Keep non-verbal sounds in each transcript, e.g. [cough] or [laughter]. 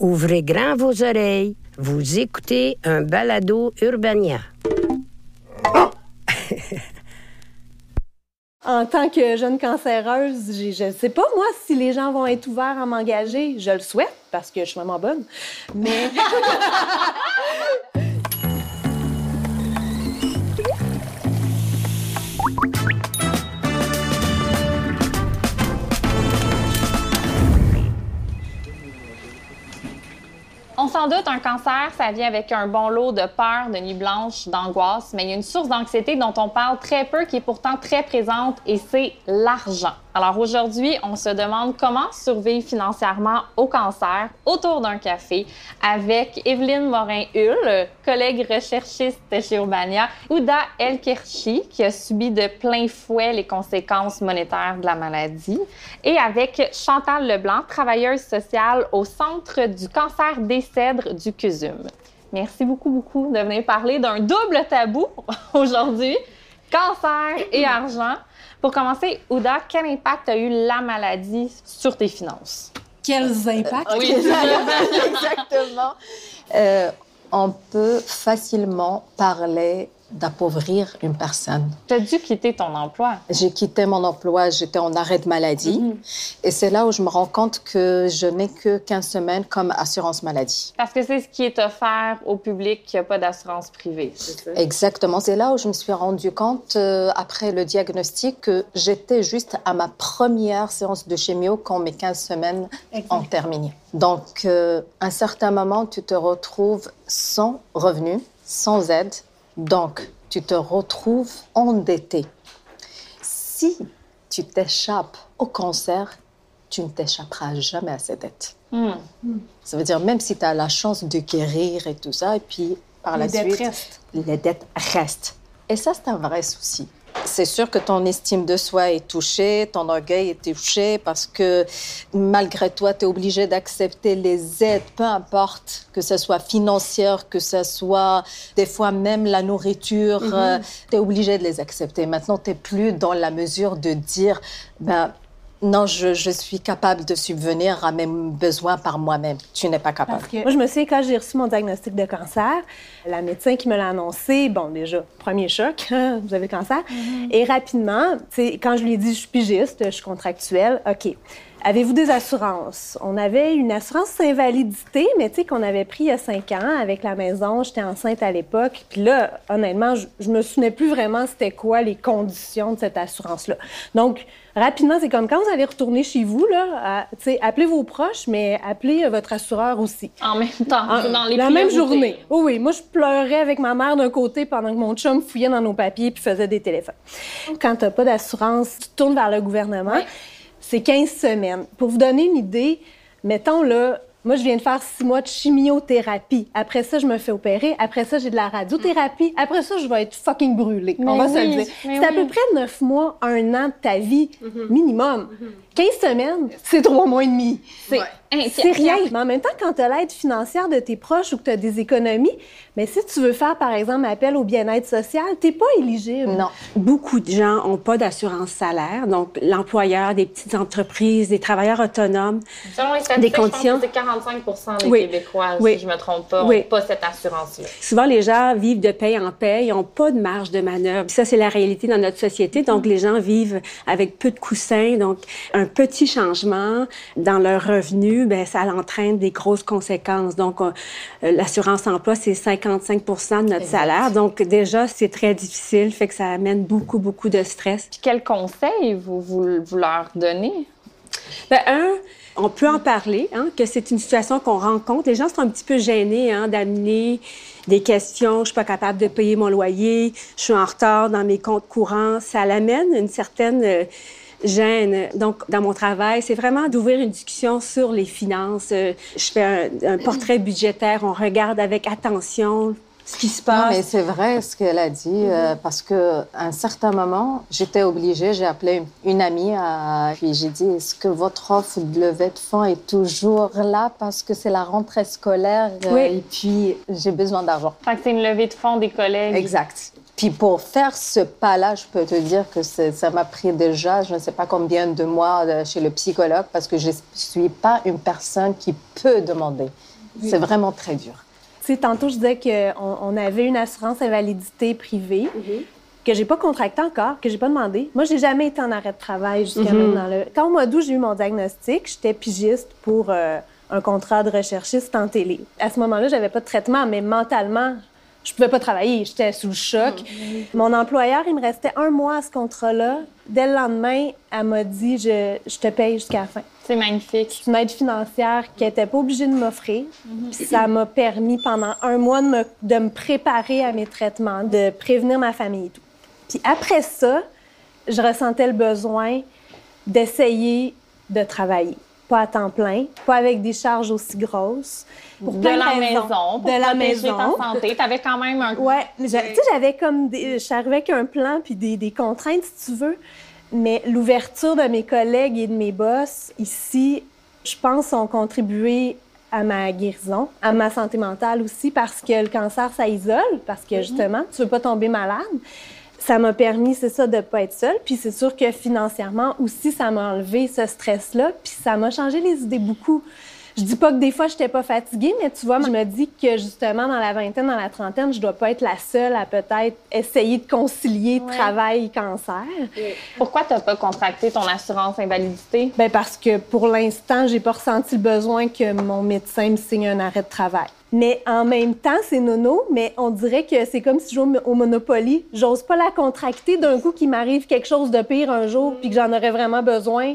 Ouvrez grand vos oreilles. Vous écoutez un balado Urbania. [laughs] en tant que jeune cancéreuse, je ne sais pas, moi, si les gens vont être ouverts à m'engager. Je le souhaite parce que je suis vraiment bonne. Mais. [laughs] s'en doute, un cancer, ça vient avec un bon lot de peur, de nuit blanche, d'angoisse, mais il y a une source d'anxiété dont on parle très peu, qui est pourtant très présente, et c'est l'argent. Alors aujourd'hui, on se demande comment survivre financièrement au cancer autour d'un café avec Evelyne Morin-Hull, collègue recherchiste chez Urbania, Ouda Elkerchi, qui a subi de plein fouet les conséquences monétaires de la maladie, et avec Chantal Leblanc, travailleuse sociale au Centre du cancer des du CUSUM. Merci beaucoup, beaucoup de venir parler d'un double tabou [laughs] aujourd'hui, cancer et [clears throat] argent. Pour commencer, Ouda, quel impact a eu la maladie sur tes finances? Quels impacts? Oui, [laughs] exactement. Euh, on peut facilement parler d'appauvrir une personne. Tu as dû quitter ton emploi. J'ai quitté mon emploi, j'étais en arrêt de maladie. Mhm. Et c'est là où je me rends compte que je n'ai que 15 semaines comme assurance maladie. Parce que c'est ce qui est offert au public qui n'a pas d'assurance privée, c'est ça? Exactement. C'est là où je me suis rendu compte, euh, après le diagnostic, que j'étais juste à ma première séance de chimio quand mes 15 semaines ont terminé. Donc, euh, à un certain moment, tu te retrouves sans revenu, sans aide, donc, tu te retrouves endetté. Si tu t'échappes au cancer, tu ne t'échapperas jamais à ces dettes. Hmm. Ça veut dire, même si tu as la chance de guérir et tout ça, et puis par la suite, les dettes restent. Et ça, c'est un vrai souci c'est sûr que ton estime de soi est touchée, ton orgueil est touché parce que malgré toi, tu es obligé d'accepter les aides, peu importe que ce soit financière, que ce soit des fois même la nourriture, mm-hmm. euh, tu es obligé de les accepter. Maintenant, tu n'es plus dans la mesure de dire, ben, non, je, suis capable de subvenir à mes besoins par moi-même. Tu n'es pas capable. moi, je me souviens, quand j'ai reçu mon diagnostic de cancer, la médecin qui me l'a annoncé, bon, déjà, premier choc, [laughs] vous avez le cancer. Mm-hmm. Et rapidement, quand je lui ai dit, je suis pigiste, je suis contractuelle, OK. Avez-vous des assurances? On avait une assurance invalidité, mais tu sais, qu'on avait pris il y a cinq ans avec la maison. J'étais enceinte à l'époque. Puis là, honnêtement, je, je me souvenais plus vraiment c'était quoi les conditions de cette assurance-là. Donc, rapidement, c'est comme quand vous allez retourner chez vous, là, sais, appelez vos proches, mais appelez euh, votre assureur aussi. En même temps, dans les La même journée. Oh oui, moi, je pleurais avec ma mère d'un côté pendant que mon chum fouillait dans nos papiers puis faisait des téléphones. Quand tu n'as pas d'assurance, tu tournes vers le gouvernement. C'est 15 semaines. Pour vous donner une idée, mettons là, moi, je viens de faire six mois de chimiothérapie. Après ça, je me fais opérer. Après ça, j'ai de la radiothérapie. Après ça, je vais être fucking brûlée. On va se le dire. C'est à peu près neuf mois, un an de ta vie, mm-hmm. minimum. 15 mm-hmm. semaines, c'est trois mois et demi. C'est c'est rien. Mais en même temps, quand tu as l'aide financière de tes proches ou que tu as des économies, mais si tu veux faire, par exemple, appel au bien-être social, tu n'es pas éligible. Non. Beaucoup de gens n'ont pas d'assurance salaire. Donc, l'employeur, des petites entreprises, des travailleurs autonomes, Selon les des conditions. c'est 45 des Québécois, si je ne me trompe pas, n'ont pas cette assurance-là. Souvent, les gens vivent de paye en paye, ils n'ont pas de marge de manœuvre. ça, c'est la réalité dans notre société. Donc, les gens vivent avec peu de coussins. Donc, un petit changement dans leur revenu ben, ça entraîne des grosses conséquences. Donc, euh, l'assurance emploi, c'est 55% de notre salaire. Donc, déjà, c'est très difficile, fait que ça amène beaucoup, beaucoup de stress. Puis, quels conseils vous, vous, leur donnez? Ben, un, on peut en parler, hein, que c'est une situation qu'on rencontre. Les gens sont un petit peu gênés hein, d'amener des questions. Je suis pas capable de payer mon loyer, je suis en retard dans mes comptes courants. Ça l'amène une certaine... Euh, gêne. Donc, dans mon travail, c'est vraiment d'ouvrir une discussion sur les finances. Euh, je fais un, un portrait budgétaire, on regarde avec attention ce qui se passe. Non, mais c'est vrai ce qu'elle a dit, euh, parce qu'à un certain moment, j'étais obligée, j'ai appelé une, une amie, à, puis j'ai dit, est-ce que votre offre de levée de fonds est toujours là parce que c'est la rentrée scolaire? Euh, et puis j'ai besoin d'argent. Fait que c'est une levée de fonds des collègues. Exact. Puis pour faire ce pas-là, je peux te dire que ça m'a pris déjà, je ne sais pas combien de mois euh, chez le psychologue, parce que je ne suis pas une personne qui peut demander. C'est vraiment très dur. Sais, tantôt, je disais qu'on on avait une assurance invalidité privée que j'ai pas contractée encore, que j'ai pas demandé. Moi, j'ai jamais été en arrêt de travail jusqu'à maintenant. Là. Quand au mois d'août, j'ai eu mon diagnostic, j'étais pigiste pour euh, un contrat de recherchiste en télé. À ce moment-là, j'avais pas de traitement, mais mentalement, je pouvais pas travailler. J'étais sous le choc. Mon employeur, il me restait un mois à ce contrat-là. Dès le lendemain, elle m'a dit je, je te paye jusqu'à la fin C'est magnifique. une aide financière qu'elle n'était pas obligée de m'offrir. Puis Ça m'a permis pendant un mois de me, de me préparer à mes traitements, de prévenir ma famille et tout. Puis après ça, je ressentais le besoin d'essayer de travailler. Pas à temps plein, pas avec des charges aussi grosses. Pour de la raisons. maison, pour de la maison. ta santé. Tu avais quand même un Ouais, tu sais, j'avais comme des, suis arrivée avec un plan puis des, des contraintes, si tu veux. Mais l'ouverture de mes collègues et de mes boss ici, je pense, ont contribué à ma guérison, à ma santé mentale aussi, parce que le cancer, ça isole, parce que justement, tu veux pas tomber malade. Ça m'a permis, c'est ça, de pas être seule. Puis c'est sûr que financièrement aussi, ça m'a enlevé ce stress-là. Puis ça m'a changé les idées beaucoup. Je dis pas que des fois, j'étais pas fatiguée, mais tu vois, je me dis que justement, dans la vingtaine, dans la trentaine, je dois pas être la seule à peut-être essayer de concilier travail et cancer. Pourquoi tu n'as pas contracté ton assurance invalidité? Ben parce que pour l'instant, j'ai pas ressenti le besoin que mon médecin me signe un arrêt de travail. Mais en même temps, c'est nono, mais on dirait que c'est comme si je jouais au Monopoly. J'ose pas la contracter d'un coup qu'il m'arrive quelque chose de pire un jour puis que j'en aurais vraiment besoin.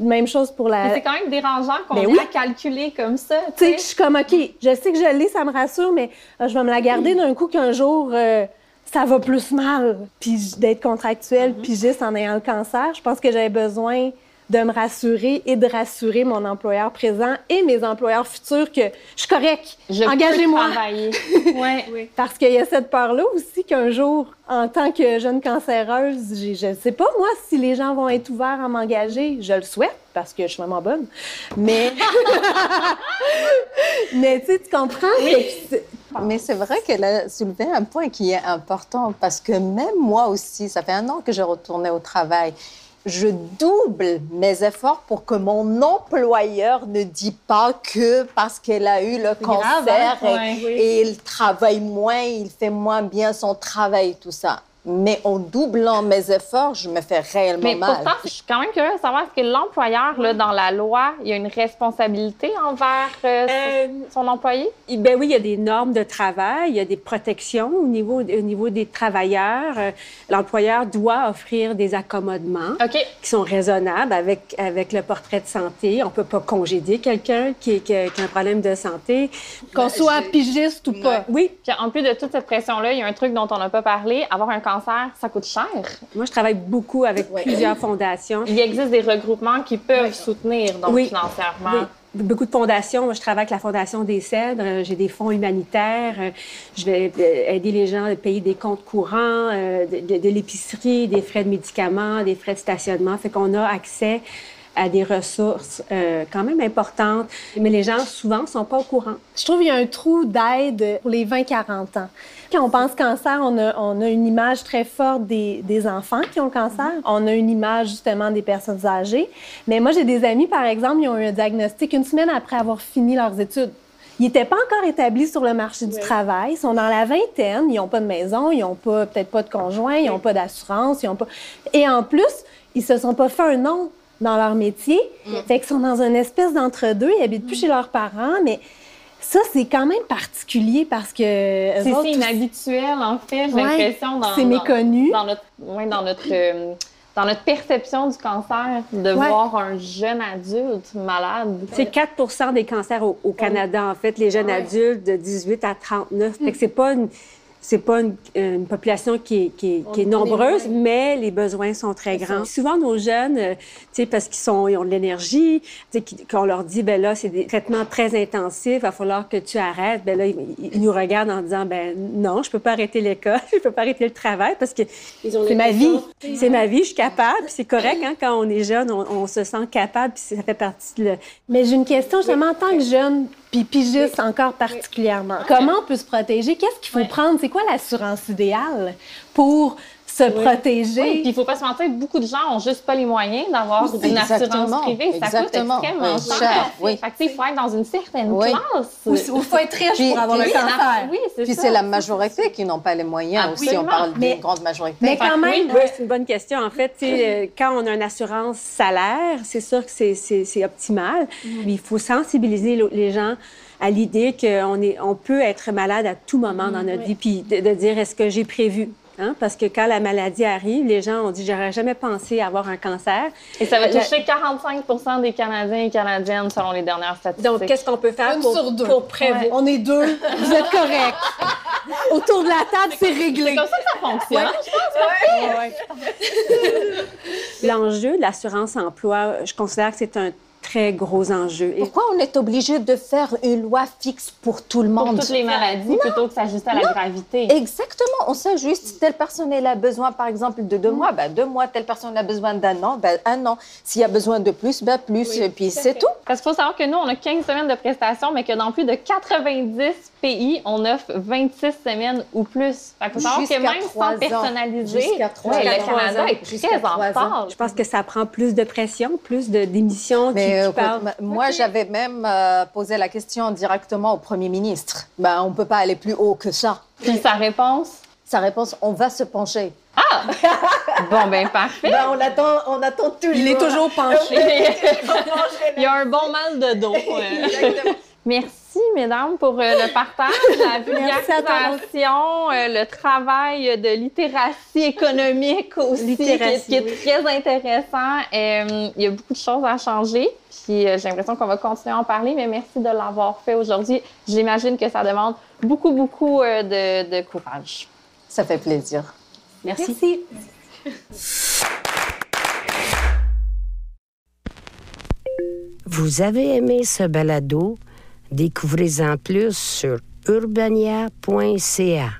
Même chose pour la. Mais C'est quand même dérangeant qu'on Ben ait oui. à calculer comme ça. Tu sais, je suis comme, OK, je sais que je l'ai, ça me rassure, mais euh, je vais me la garder d'un coup qu'un jour, euh, ça va plus mal. Puis d'être contractuelle, puis juste en ayant le cancer, je pense que j'avais besoin de me rassurer et de rassurer mon employeur présent et mes employeurs futurs que je suis correcte. Je Engagez-moi. [laughs] ouais. Parce qu'il y a cette peur-là aussi qu'un jour, en tant que jeune cancéreuse, je ne sais pas, moi, si les gens vont être ouverts à m'engager. Je le souhaite parce que je suis vraiment bonne. Mais. [laughs] Mais tu comprends? que Mais c'est vrai qu'elle a soulevé un point qui est important parce que même moi aussi, ça fait un an que je retournais au travail. Je double mes efforts pour que mon employeur ne dise pas que parce qu'elle a eu le grave, cancer hein? et, Ouais. et il travaille moins, il fait moins bien son travail, tout ça. Mais en doublant mes efforts, je me fais réellement Mais mal. pourtant, je suis quand même curieuse de savoir, est-ce que l'employeur, là, dans la loi, il y a une responsabilité envers euh, Euh, son employé? Ben oui, il y a des normes de travail, il y a des protections au niveau, au niveau des travailleurs. Euh, L'employeur doit offrir des accommodements qui sont raisonnables avec, avec le portrait de santé. On peut pas congédier quelqu'un qui, qui a qui a un problème de santé. Qu'on soit pigiste ou pas. Oui, Puis en plus de toute cette pression-là, il y a un truc dont on n'a pas parlé. Avoir un cancer, ça coûte cher. moi, je travaille beaucoup avec plusieurs fondations. Il existe des regroupements qui peuvent soutenir, donc, Oui. financièrement. Oui. Beaucoup de fondations. Moi, je travaille avec la Fondation des Cèdres. Euh, J'ai des fonds humanitaires. Euh, Je vais euh, aider les gens à payer des comptes courants, de, de- de l'épicerie, des frais de médicaments, des frais de stationnement. Fait qu'on a accès à des ressources euh, quand même importantes. Mais les gens, souvent, sont pas au courant. Je trouve qu'il y a un trou d'aide pour les 20-40 ans. Quand on pense cancer, on a, on a une image très forte des, des enfants qui ont le cancer. On a une image justement des personnes âgées. Mais moi, j'ai des amis, par exemple, ils ont eu un diagnostic une semaine après avoir fini leurs études. Ils n'étaient pas encore établis sur le marché du travail. Ils sont dans la vingtaine. Ils n'ont pas de maison. Ils n'ont pas, peut-être pas de conjoint. Ils n'ont pas d'assurance. Ils ont pas... Et en plus, ils se sont pas fait un nom dans leur métier. Fait qu'ils sont dans une espèce d'entre-deux. Ils habitent plus chez leurs parents. Mais ça, c'est quand même particulier parce que. C'est autres, inhabituel, en fait, j'ai Ouais, l'impression. dans- c'est dans- méconnu. Dans notre, ouais, dans notre, euh, dans notre perception du cancer, de Ouais. voir un jeune adulte malade. C'est 4% des cancers au, au Canada, en fait, les jeunes adultes de 18 à 39. Fait que c'est pas une- c'est pas une, population qui est, qui est, nombreuse, mais les besoins sont très grands. Souvent, nos jeunes, euh, tu sais, parce qu'ils sont, ils ont de l'énergie, tu sais, qu'on leur dit, ben là, c'est des traitements très intensifs, il va falloir que tu arrêtes. Ben là, ils, nous regardent en disant, ben non, je peux pas arrêter l'école, [laughs] je peux pas arrêter le travail parce que c'est ma vie. C'est ma vie, je suis capable. C'est correct, hein, quand on est jeune, on, se sent capable, puis ça fait partie de. Le... Mais j'ai une question, justement, en tant que jeune, puis pigiste encore particulièrement. Comment on peut se protéger? Qu'est-ce qu'il faut prendre? C'est quoi l'assurance idéale pour se protéger. Oui, puis il faut pas se mentir, beaucoup de gens ont juste pas les moyens d'avoir une assurance privée. Ça coûte extrêmement cher. Oui. Fait que, il faut être dans une certaine classe. Ou il faut être riche pour avoir le cancer. Oui, c'est Puis c'est la majorité qui n'ont pas les moyens aussi. On parle d'une grande majorité. Mais quand même... Oui, c'est une bonne question. En fait, euh, quand on a une assurance salaire, c'est sûr que c'est optimal. Mm. Il faut sensibiliser les gens à l'idée qu'on on peut être malade à tout moment dans notre vie, puis de dire est-ce que j'ai prévu? Hein, parce que quand la maladie arrive, les gens ont dit j'aurais jamais pensé avoir un cancer. Et ça va toucher 45 des Canadiens et Canadiennes selon les dernières statistiques. Donc, qu'est-ce qu'on peut faire pour, pour, prévoir? On est deux. Vous êtes corrects. [laughs] Autour de la table, c'est réglé. C'est comme ça que ça fonctionne, je pense. [laughs] L'enjeu de l'assurance emploi, je considère que c'est un très gros enjeu. Pourquoi on est obligé de faire une loi fixe pour tout le monde? Pour toutes les maladies, plutôt que s'ajuster à la gravité. Exactement. On s'ajuste. Telle personne elle a besoin, par exemple, de deux mois, ben deux mois. Telle personne a besoin d'un an, ben un an. S'il y a besoin de plus, ben plus. et puis c'est tout. Parce qu'il faut savoir que nous, on a 15 semaines de prestations, mais que dans plus de 90 pays, on offre 26 semaines ou plus. Faut savoir que même sans personnaliser, le Canada est très en retard. Je pense que ça prend plus de pression, plus d'émissions euh, moi, j'avais même euh, posé la question directement au Premier ministre. Ben, on ne peut pas aller plus haut que ça. Puis sa réponse? Sa réponse, on va se pencher. Ah! [laughs] bon, ben parfait. Ben, on, attend, on attend toujours. [laughs] Il est toujours penché. Il y a un bon mal de dos. [laughs] Merci merci, mesdames, pour euh, le partage, [laughs] la vulgarisation, euh, le travail de littératie économique aussi, qui, est très intéressant. Euh, il y a beaucoup de choses à changer. Puis j'ai l'impression qu'on va continuer à en parler, mais merci de l'avoir fait aujourd'hui. J'imagine que ça demande beaucoup, beaucoup de, courage. Ça fait plaisir. Merci. merci. Vous avez aimé ce balado? Découvrez-en plus sur urbania.ca.